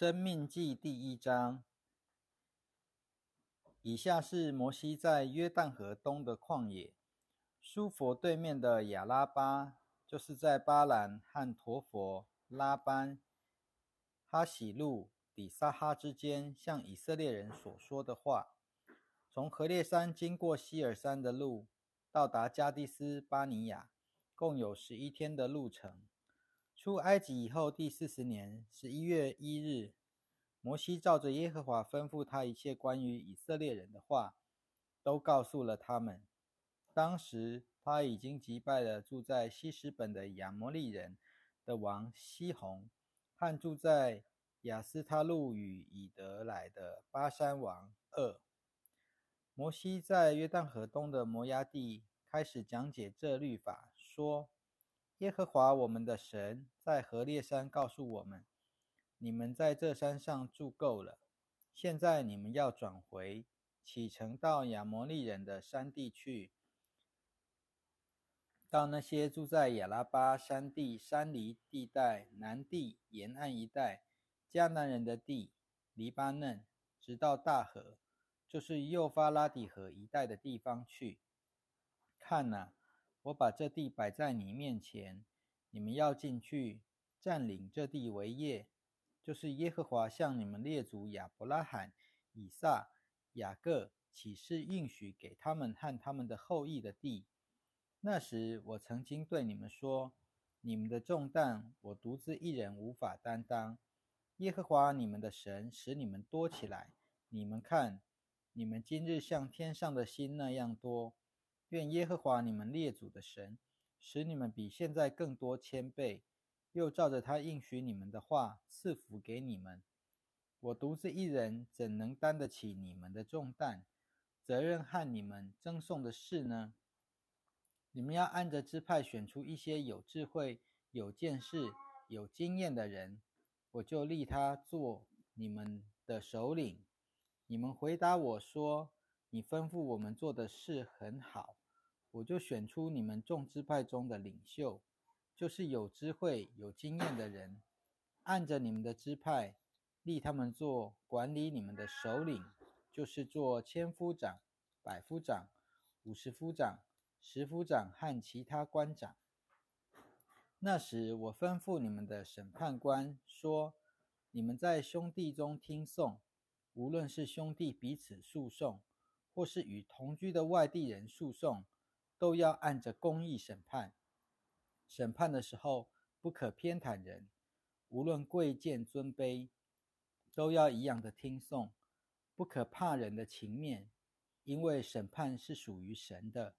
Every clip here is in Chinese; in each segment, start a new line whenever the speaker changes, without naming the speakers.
生命记第一章。以下是摩西在约旦河东的旷野，苏佛对面的亚拉巴，就是在巴兰和陀佛、拉班、哈喜路、底撒哈之间，向以色列人所说的话。从何烈山经过希尔山的路，到达加迪斯巴尼亚，共有十一天的路程。出埃及以后第四十年十一月一日，摩西照着耶和华吩咐他一切关于以色列人的话，都告诉了他们。当时他已经击败了住在西什本的亚摩利人的王西宏，和住在亚斯他路与以德来的巴山王二。摩西在约旦河东的摩崖地开始讲解这律法，说：“耶和华我们的神在何烈山告诉我们，你们在这山上住够了，现在你们要转回，启程到亚摩利人的山地去，到那些住在亚拉巴山地山梨地带、南地沿岸一带迦南人的地，黎巴嫩，直到大河。”就是幼发拉底河一带的地方去看呐，我把这地摆在你面前，你们要进去占领这地为业，就是耶和华向你们列祖亚伯拉罕、以撒、雅各起誓应许给他们和他们的后裔的地。那时我曾经对你们说，你们的重担我独自一人无法担当，耶和华你们的神使你们多起来，你们看。你们今日像天上的星那样多，愿耶和华你们列祖的神使你们比现在更多千倍，又照着他应许你们的话赐福给你们。我独自一人怎能担得起你们的重担、责任和你们赠送的事呢？你们要按着支派选出一些有智慧、有见识、有经验的人，我就立他做你们的首领。你们回答我说：“你吩咐我们做的事很好，我就选出你们众支派中的领袖，就是有智慧、有经验的人，按着你们的支派立他们做管理你们的首领，就是做千夫长、百夫长、五十夫长、十夫长和其他官长。那时我吩咐你们的审判官说：你们在兄弟中听讼。”无论是兄弟彼此诉讼，或是与同居的外地人诉讼，都要按着公义审判。审判的时候，不可偏袒人，无论贵贱尊卑，都要一样的听讼，不可怕人的情面，因为审判是属于神的。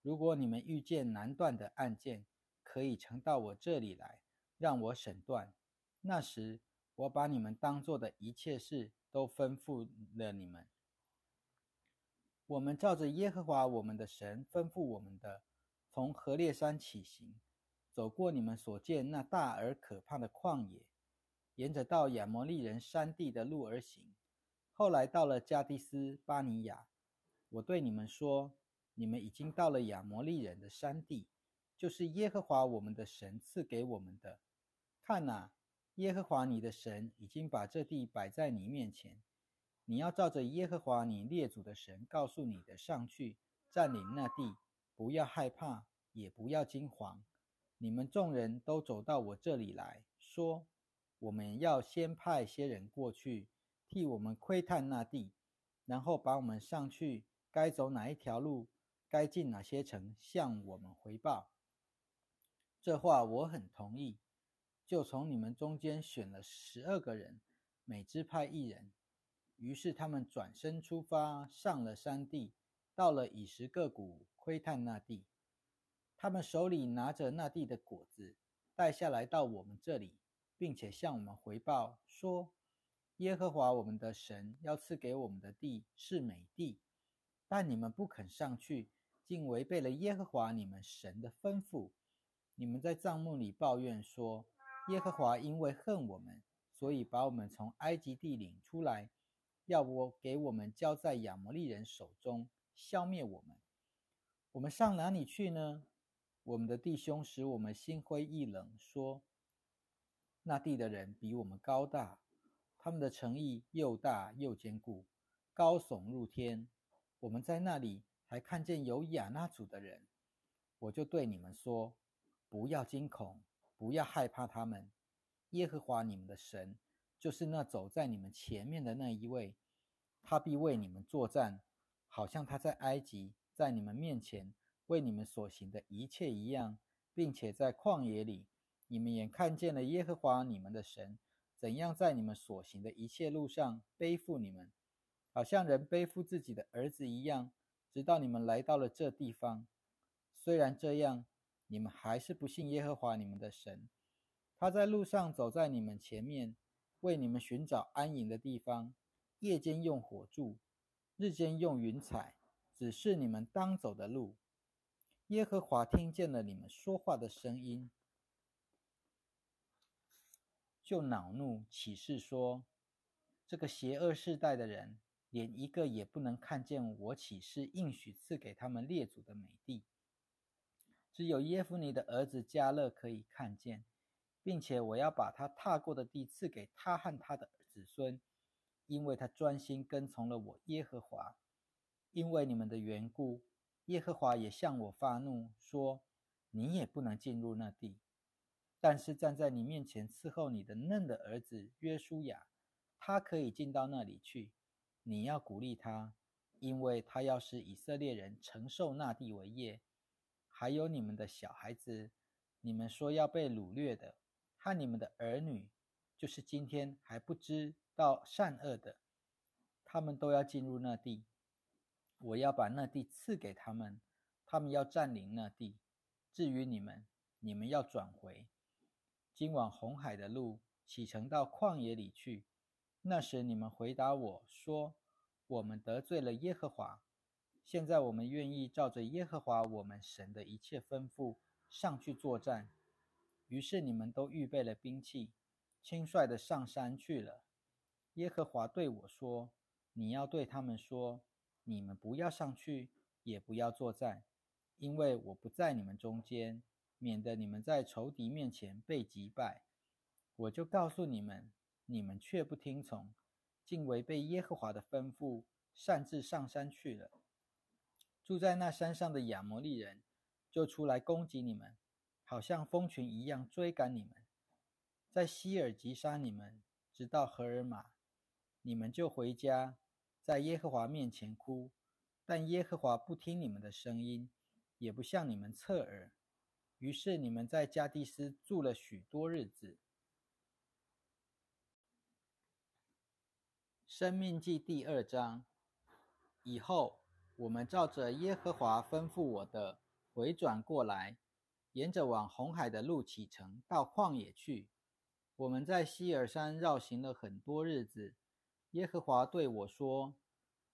如果你们遇见难断的案件，可以呈到我这里来，让我审断。那时，我把你们当做的一切事。都吩咐了你们。我们照着耶和华我们的神吩咐我们的，从何烈山起行，走过你们所见那大而可怕的旷野，沿着到亚摩利人山地的路而行。后来到了加迪斯巴尼亚，我对你们说：你们已经到了亚摩利人的山地，就是耶和华我们的神赐给我们的。看哪！耶和华你的神已经把这地摆在你面前，你要照着耶和华你列祖的神告诉你的上去占领那地，不要害怕，也不要惊慌。你们众人都走到我这里来说，我们要先派些人过去替我们窥探那地，然后把我们上去该走哪一条路，该进哪些城，向我们回报。这话我很同意。就从你们中间选了十二个人，每支派一人。于是他们转身出发，上了山地，到了以实各谷窥探那地。他们手里拿着那地的果子，带下来到我们这里，并且向我们回报说：耶和华我们的神要赐给我们的地是美地，但你们不肯上去，竟违背了耶和华你们神的吩咐。你们在帐幕里抱怨说。耶和华因为恨我们，所以把我们从埃及地领出来，要不给我们交在亚摩利人手中，消灭我们。我们上哪里去呢？我们的弟兄使我们心灰意冷，说：那地的人比我们高大，他们的城邑又大又坚固，高耸入天。我们在那里还看见有亚那族的人。我就对你们说：不要惊恐，不要害怕他们。耶和华你们的神，就是那走在你们前面的那一位，他必为你们作战，好像他在埃及在你们面前为你们所行的一切一样，并且在旷野里，你们也看见了耶和华你们的神。怎样在你们所行的一切路上背负你们，好像人背负自己的儿子一样，直到你们来到了这地方。虽然这样，你们还是不信耶和华你们的神。他在路上走在你们前面，为你们寻找安营的地方，夜间用火柱，日间用云彩，指示你们当走的路。耶和华听见了你们说话的声音。就恼怒，起誓说：“这个邪恶世代的人，连一个也不能看见我起誓应许赐给他们列祖的美地。只有耶夫尼的儿子加勒可以看见，并且我要把他踏过的地赐给他和他的子孙，因为他专心跟从了我耶和华。因为你们的缘故，耶和华也向我发怒，说：你也不能进入那地。”但是站在你面前伺候你的嫩的儿子约书亚，他可以进到那里去。你要鼓励他，因为他要使以色列人承受那地为业。还有你们的小孩子，你们说要被掳掠的，和你们的儿女，就是今天还不知道善恶的，他们都要进入那地。我要把那地赐给他们，他们要占领那地。至于你们，你们要转回。今往红海的路，启程到旷野里去。那时你们回答我说：“我们得罪了耶和华。现在我们愿意照着耶和华我们神的一切吩咐上去作战。”于是你们都预备了兵器，轻率的上山去了。耶和华对我说：“你要对他们说：你们不要上去，也不要作战，因为我不在你们中间。”免得你们在仇敌面前被击败，我就告诉你们，你们却不听从，竟违背耶和华的吩咐，擅自上山去了。住在那山上的亚摩利人就出来攻击你们，好像蜂群一样追赶你们，在希尔吉杀你们，直到荷尔玛，你们就回家，在耶和华面前哭，但耶和华不听你们的声音，也不向你们侧耳。于是你们在加蒂斯住了许多日子。生命记第二章以后，我们照着耶和华吩咐我的，回转过来，沿着往红海的路启程，到旷野去。我们在希尔山绕行了很多日子。耶和华对我说：“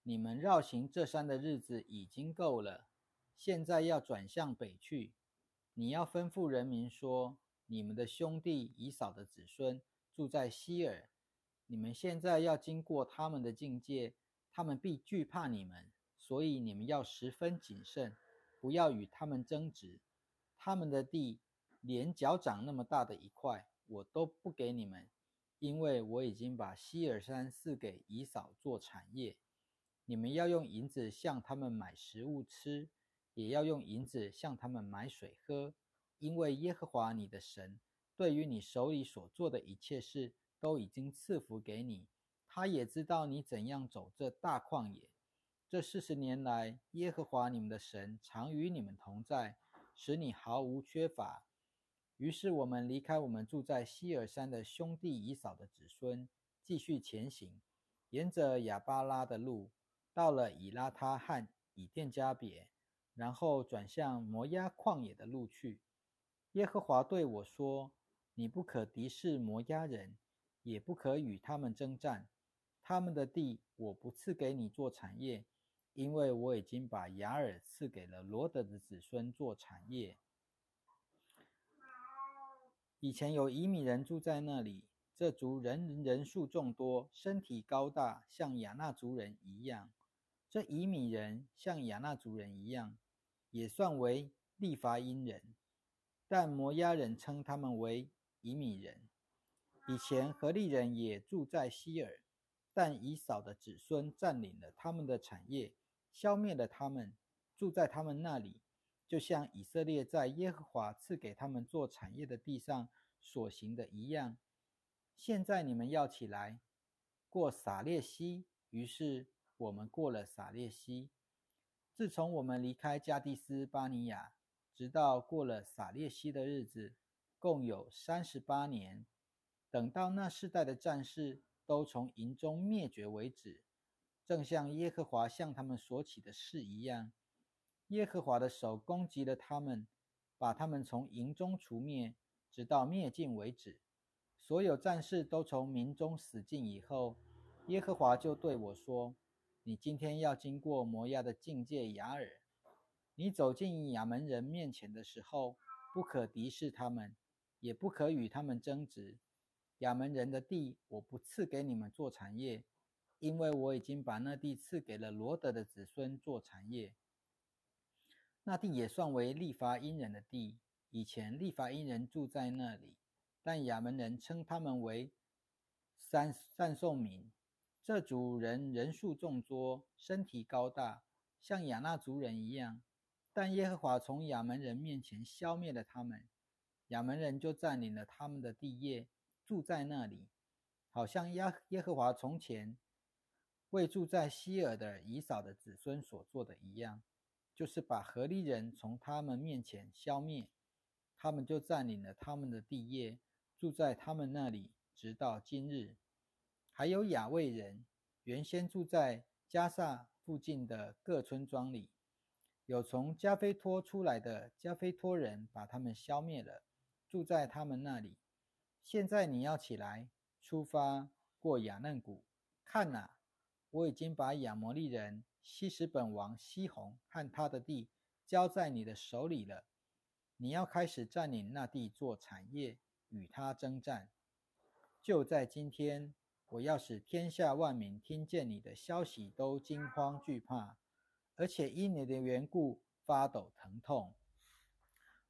你们绕行这山的日子已经够了，现在要转向北去。”你要吩咐人民说：“你们的兄弟以扫的子孙住在希尔，你们现在要经过他们的境界，他们必惧怕你们，所以你们要十分谨慎，不要与他们争执。他们的地连脚掌那么大的一块，我都不给你们，因为我已经把希尔山赐给以扫做产业。你们要用银子向他们买食物吃。”也要用银子向他们买水喝，因为耶和华你的神对于你手里所做的一切事都已经赐福给你。他也知道你怎样走这大旷野。这四十年来，耶和华你们的神常与你们同在，使你毫无缺乏。于是我们离开我们住在希尔山的兄弟以扫的子孙，继续前行，沿着亚巴拉的路，到了以拉他和以甸加别。然后转向摩押旷野的路去。耶和华对我说：“你不可敌视摩押人，也不可与他们征战。他们的地我不赐给你做产业，因为我已经把雅尔赐给了罗德的子孙做产业。以前有以米人住在那里，这族人人数众多，身体高大，像亚纳族人一样。这以米人像亚纳族人一样。”也算为利伐因人，但摩押人称他们为以米人。以前何利人也住在希尔，但以扫的子孙占领了他们的产业，消灭了他们，住在他们那里，就像以色列在耶和华赐给他们做产业的地上所行的一样。现在你们要起来过撒列西。于是我们过了撒列西。自从我们离开加蒂斯巴尼亚，直到过了撒列西的日子，共有三十八年。等到那世代的战士都从营中灭绝为止，正像耶和华向他们所起的事一样，耶和华的手攻击了他们，把他们从营中除灭，直到灭尽为止。所有战士都从民中死尽以后。耶和华就对我说：“你今天要经过摩押的境界雅尔，你走进亚门人面前的时候，不可敌视他们，也不可与他们争执。亚门人的地，我不赐给你们做产业，因为我已经把那地赐给了罗德的子孙做产业。那地也算为利伐因人的地，以前利伐因人住在那里，但亚门人称他们为三赞颂民。”这族人人数众多，身体高大，像亚纳族人一样。但耶和华从亚门人面前消灭了他们，亚门人就占领了他们的地业，住在那里，好像耶耶和华从前为住在希尔的以扫的子孙所做的一样，就是把何利人从他们面前消灭，他们就占领了他们的地业，住在他们那里，直到今日。还有雅卫人，原先住在加萨附近的各村庄里，有从加菲托出来的加菲托人，把他们消灭了，住在他们那里。现在你要起来，出发过雅嫩谷，看哪，我已经把亚摩利人西什本王西宏和他的地交在你的手里了。你要开始占领那地做产业，与他征战。就在今天。我要使天下万民听见你的消息都惊慌惧怕，而且因你的缘故发抖疼痛。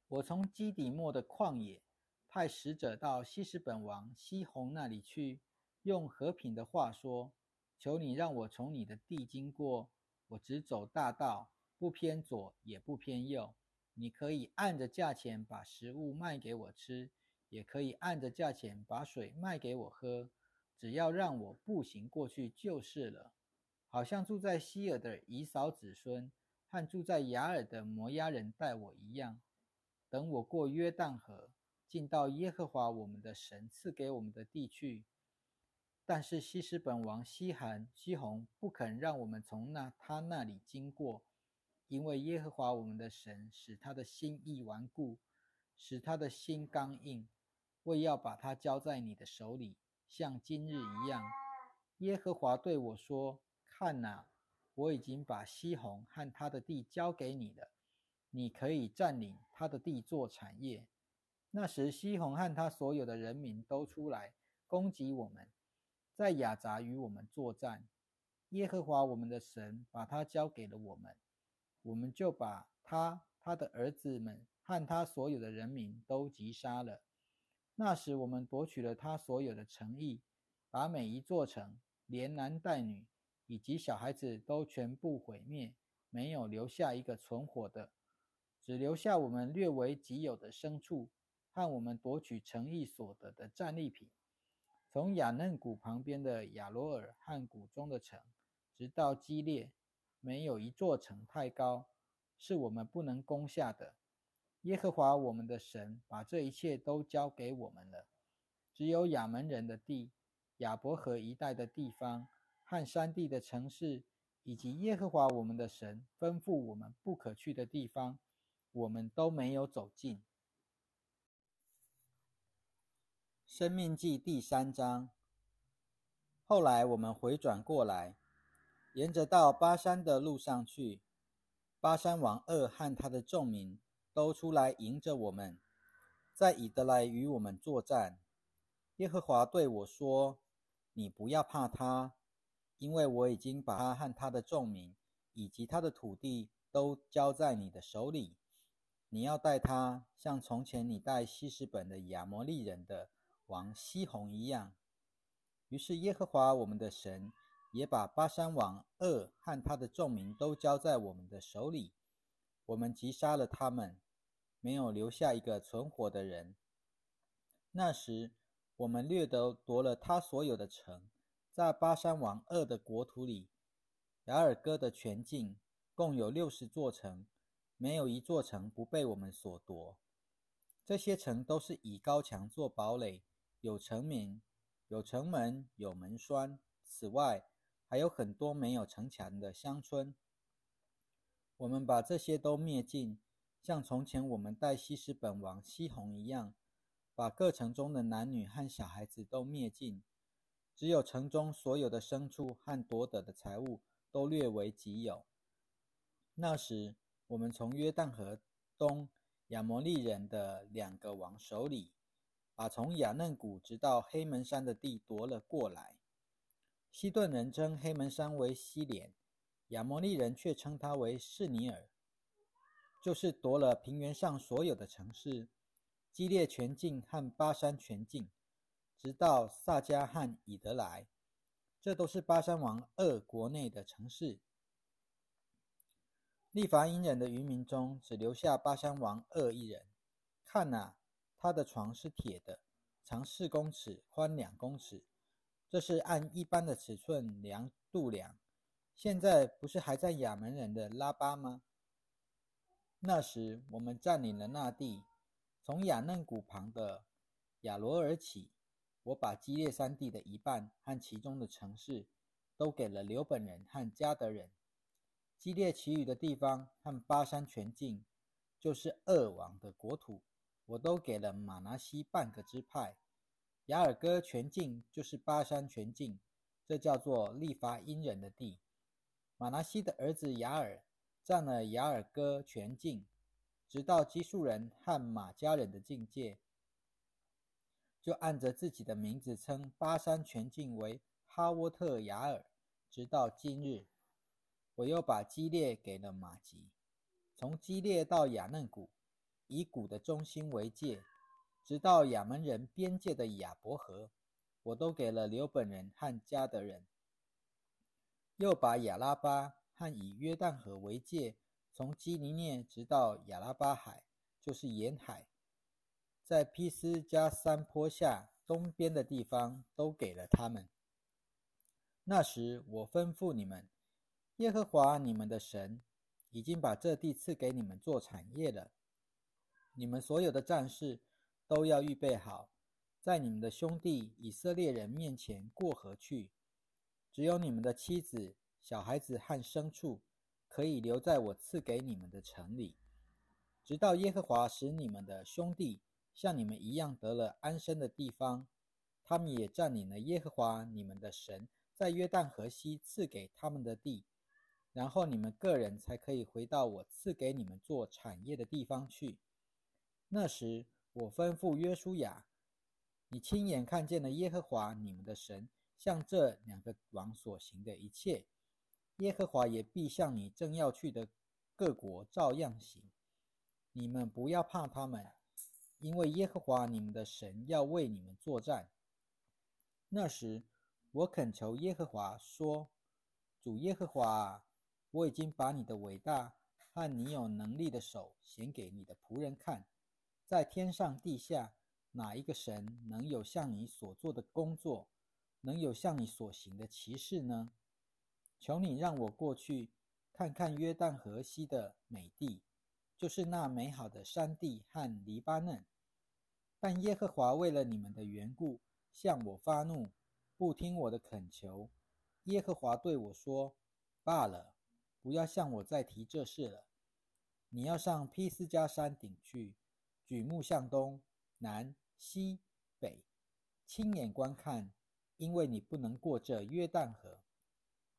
我从基底末的旷野派使者到西什本王西宏那里去，用和平的话说：“求你让我从你的地经过，我只走大道，不偏左也不偏右。你可以按着价钱把食物卖给我吃，也可以按着价钱把水卖给我喝。”只要让我步行过去就是了，好像住在希尔的以扫子孙和住在雅尔的摩押人待我一样。等我过约旦河，进到耶和华我们的神赐给我们的地去。但是西施本王西寒西宏不肯让我们从那他那里经过，因为耶和华我们的神使他的心意顽固，使他的心刚硬，为要把他交在你的手里。像今日一样，耶和华对我说：“看哪，我已经把西宏和他的地交给你了，你可以占领他的地做产业。”那时，西宏和他所有的人民都出来攻击我们，在雅杂与我们作战。耶和华我们的神把他交给了我们，我们就把他、他的儿子们和他所有的人民都击杀了。那时，我们夺取了他所有的诚意，把每一座城，连男带女以及小孩子都全部毁灭，没有留下一个存活的，只留下我们略为己有的牲畜和我们夺取诚意所得的战利品。从雅嫩谷旁边的亚罗尔和谷中的城，直到基列，没有一座城太高，是我们不能攻下的。耶和华我们的神把这一切都交给我们了，只有亚门人的地、亚伯河一带的地方和山地的城市，以及耶和华我们的神吩咐我们不可去的地方，我们都没有走进。生命记第三章。后来我们回转过来，沿着到巴山的路上去，巴山王二和他的众民。都出来迎着我们，在以德来与我们作战。耶和华对我说：“你不要怕他，因为我已经把他和他的众民以及他的土地都交在你的手里。你要带他，像从前你带西施本的亚摩利人的王西宏一样。于是耶和华我们的神也把巴山王二和他的众民都交在我们的手里，我们击杀了他们，没有留下一个存活的人。那时，我们掠夺夺了他所有的城，在巴山王二的国土里，雅尔戈的全境共有六十座城，没有一座城不被我们所夺。这些城都是以高墙做堡垒，有城名。有城门，有门栓。此外，还有很多没有城墙的乡村。我们把这些都灭尽，像从前我们带西施本王西宏一样，把各城中的男女和小孩子都灭尽。只有城中所有的牲畜和夺得的财物都略为己有。那时，我们从约旦河东亚摩利人的两个王手里。把从雅嫩谷直到黑门山的地夺了过来。西顿人称黑门山为西连，亚摩利人却称它为士尼尔，就是夺了平原上所有的城市，基列全境和巴山全境，直到萨迦和以德来，这都是巴山王二国内的城市。利伐因人的渔民中，只留下巴山王二一人。看哪！他的床是铁的，长四公尺，宽两公尺。这是按一般的尺寸量度量。现在不是还在亚门人的拉巴吗？那时我们占领了那地，从亚嫩谷旁的亚罗尔起，我把基列山地的一半和其中的城市都给了刘本人和加德人。基列其余的地方和巴山全境，就是二王的国土。我都给了马拿西半个支派，雅尔戈全境就是巴山全境，这叫做利伐因人的地。马拿西的儿子雅尔占了雅尔戈全境，直到基述人和马家人的境界，就按着自己的名字称巴山全境为哈沃特雅尔，直到今日。我又把基列给了马吉，从基列到雅嫩谷。以谷的中心为界，直到亚门人边界的亚伯河，我都给了刘本人和加德人。又把亚拉巴和以约旦河为界，从基尼涅直到亚拉巴海，就是沿海，在皮斯加山坡下东边的地方，都给了他们。那时我吩咐你们，耶和华你们的神已经把这地赐给你们做产业了。你们所有的战士都要预备好，在你们的兄弟以色列人面前过河去。只有你们的妻子、小孩子和牲畜可以留在我赐给你们的城里，直到耶和华使你们的兄弟像你们一样得了安身的地方，他们也占领了耶和华你们的神在约旦河西赐给他们的地，然后你们个人才可以回到我赐给你们做产业的地方去。那时，我吩咐约书亚：“你亲眼看见了耶和华你们的神向这两个王所行的一切，耶和华也必向你正要去的各国照样行。你们不要怕他们，因为耶和华你们的神要为你们作战。”那时，我恳求耶和华说：“主耶和华啊，我已经把你的伟大和你有能力的手显给你的仆人看。”在天上地下，哪一个神能有像你所做的工作，能有像你所行的奇事呢？求你让我过去看看约旦河西的美地，就是那美好的山地和黎巴嫩。但耶和华为了你们的缘故向我发怒，不听我的恳求。耶和华对我说：“罢了，不要向我再提这事了。你要上披斯加山顶去。”举目向东南西北，亲眼观看，因为你不能过这约旦河。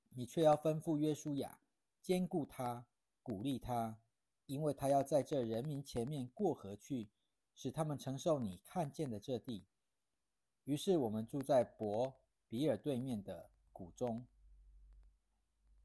你却要吩咐约书亚，兼顾他，鼓励他，因为他要在这人民前面过河去，使他们承受你看见的这地。于是我们住在伯比尔对面的谷中。